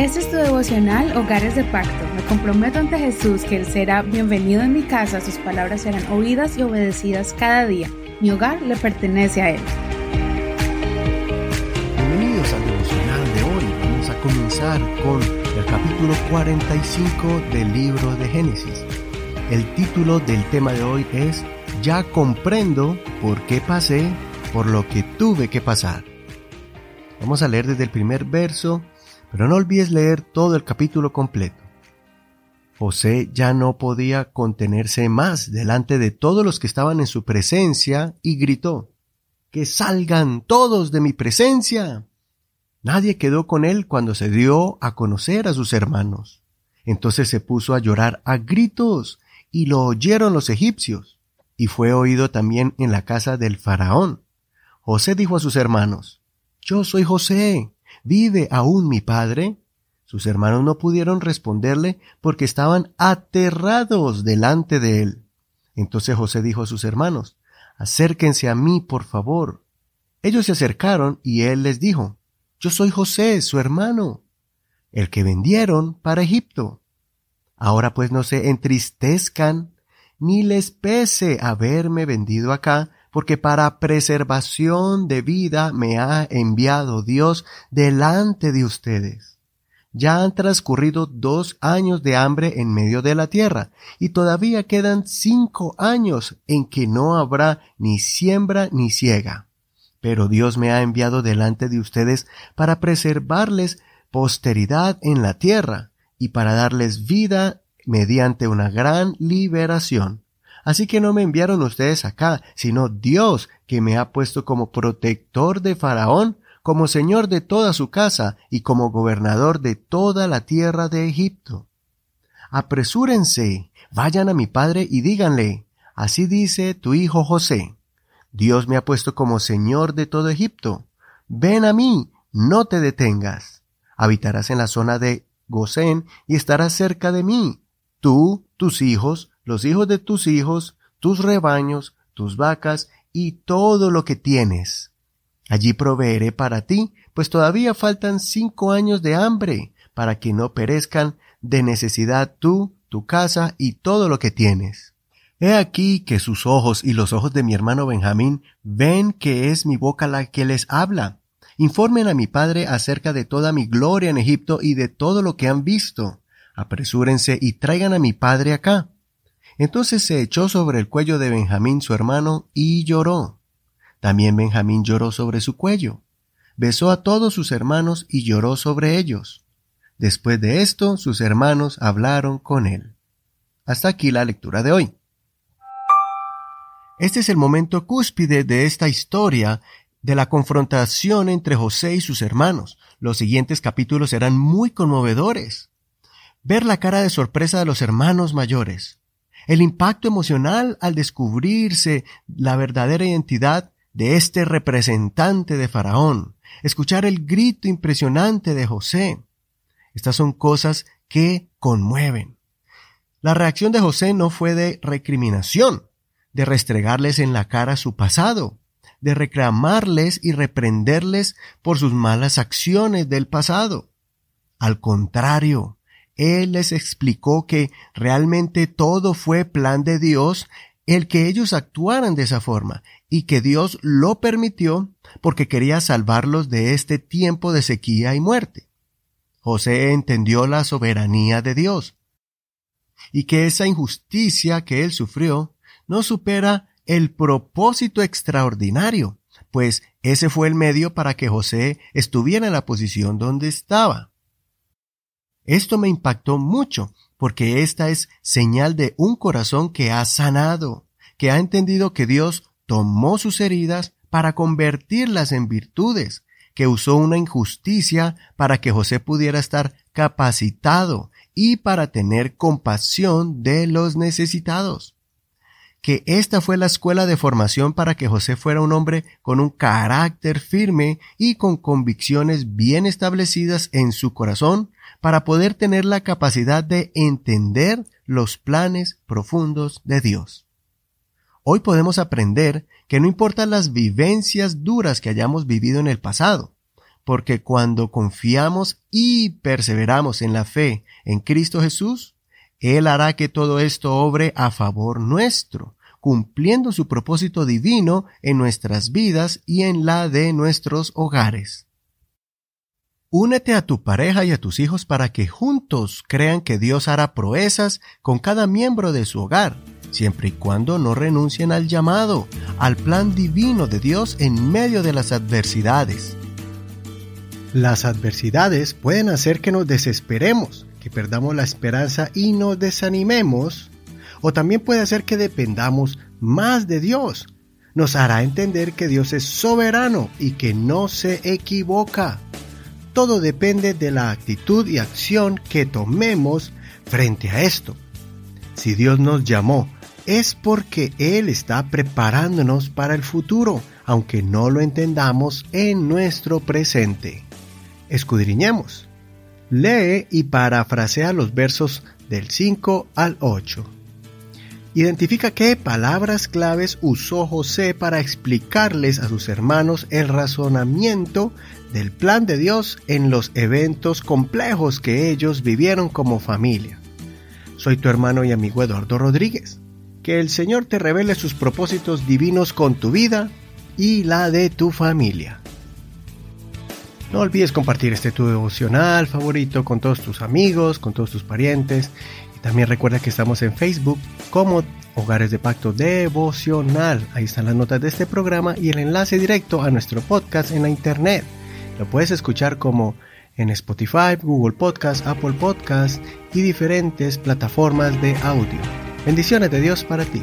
Este es tu devocional Hogares de Pacto. Me comprometo ante Jesús que Él será bienvenido en mi casa, sus palabras serán oídas y obedecidas cada día. Mi hogar le pertenece a Él. Bienvenidos al devocional de hoy. Vamos a comenzar con el capítulo 45 del libro de Génesis. El título del tema de hoy es Ya comprendo por qué pasé por lo que tuve que pasar. Vamos a leer desde el primer verso pero no olvides leer todo el capítulo completo. José ya no podía contenerse más delante de todos los que estaban en su presencia y gritó, Que salgan todos de mi presencia. Nadie quedó con él cuando se dio a conocer a sus hermanos. Entonces se puso a llorar a gritos y lo oyeron los egipcios, y fue oído también en la casa del faraón. José dijo a sus hermanos, Yo soy José, ¿Vive aún mi padre? Sus hermanos no pudieron responderle porque estaban aterrados delante de él. Entonces José dijo a sus hermanos, Acérquense a mí, por favor. Ellos se acercaron y él les dijo, Yo soy José, su hermano, el que vendieron para Egipto. Ahora pues no se entristezcan, ni les pese haberme vendido acá, porque para preservación de vida me ha enviado Dios delante de ustedes. Ya han transcurrido dos años de hambre en medio de la tierra, y todavía quedan cinco años en que no habrá ni siembra ni ciega. Pero Dios me ha enviado delante de ustedes para preservarles posteridad en la tierra, y para darles vida mediante una gran liberación. Así que no me enviaron ustedes acá, sino Dios que me ha puesto como protector de Faraón, como señor de toda su casa y como gobernador de toda la tierra de Egipto. Apresúrense, vayan a mi padre y díganle, así dice tu hijo José, Dios me ha puesto como señor de todo Egipto. Ven a mí, no te detengas. Habitarás en la zona de Gosén y estarás cerca de mí, tú, tus hijos, los hijos de tus hijos, tus rebaños, tus vacas y todo lo que tienes. Allí proveeré para ti, pues todavía faltan cinco años de hambre, para que no perezcan de necesidad tú, tu casa y todo lo que tienes. He aquí que sus ojos y los ojos de mi hermano Benjamín ven que es mi boca la que les habla. Informen a mi padre acerca de toda mi gloria en Egipto y de todo lo que han visto. Apresúrense y traigan a mi padre acá. Entonces se echó sobre el cuello de Benjamín su hermano y lloró. También Benjamín lloró sobre su cuello. Besó a todos sus hermanos y lloró sobre ellos. Después de esto, sus hermanos hablaron con él. Hasta aquí la lectura de hoy. Este es el momento cúspide de esta historia de la confrontación entre José y sus hermanos. Los siguientes capítulos serán muy conmovedores. Ver la cara de sorpresa de los hermanos mayores, el impacto emocional al descubrirse la verdadera identidad de este representante de Faraón, escuchar el grito impresionante de José. Estas son cosas que conmueven. La reacción de José no fue de recriminación, de restregarles en la cara su pasado, de reclamarles y reprenderles por sus malas acciones del pasado. Al contrario, él les explicó que realmente todo fue plan de Dios el que ellos actuaran de esa forma y que Dios lo permitió porque quería salvarlos de este tiempo de sequía y muerte. José entendió la soberanía de Dios y que esa injusticia que él sufrió no supera el propósito extraordinario, pues ese fue el medio para que José estuviera en la posición donde estaba. Esto me impactó mucho, porque esta es señal de un corazón que ha sanado, que ha entendido que Dios tomó sus heridas para convertirlas en virtudes, que usó una injusticia para que José pudiera estar capacitado y para tener compasión de los necesitados. Que esta fue la escuela de formación para que José fuera un hombre con un carácter firme y con convicciones bien establecidas en su corazón para poder tener la capacidad de entender los planes profundos de Dios. Hoy podemos aprender que no importan las vivencias duras que hayamos vivido en el pasado, porque cuando confiamos y perseveramos en la fe en Cristo Jesús, Él hará que todo esto obre a favor nuestro, cumpliendo su propósito divino en nuestras vidas y en la de nuestros hogares. Únete a tu pareja y a tus hijos para que juntos crean que Dios hará proezas con cada miembro de su hogar, siempre y cuando no renuncien al llamado, al plan divino de Dios en medio de las adversidades. Las adversidades pueden hacer que nos desesperemos, que perdamos la esperanza y nos desanimemos, o también puede hacer que dependamos más de Dios. Nos hará entender que Dios es soberano y que no se equivoca. Todo depende de la actitud y acción que tomemos frente a esto. Si Dios nos llamó, es porque Él está preparándonos para el futuro, aunque no lo entendamos en nuestro presente. Escudriñemos. Lee y parafrasea los versos del 5 al 8. Identifica qué palabras claves usó José para explicarles a sus hermanos el razonamiento del plan de Dios en los eventos complejos que ellos vivieron como familia. Soy tu hermano y amigo Eduardo Rodríguez. Que el Señor te revele sus propósitos divinos con tu vida y la de tu familia. No olvides compartir este tu devocional favorito con todos tus amigos, con todos tus parientes también recuerda que estamos en Facebook como Hogares de Pacto Devocional. Ahí están las notas de este programa y el enlace directo a nuestro podcast en la internet. Lo puedes escuchar como en Spotify, Google Podcast, Apple Podcast y diferentes plataformas de audio. Bendiciones de Dios para ti.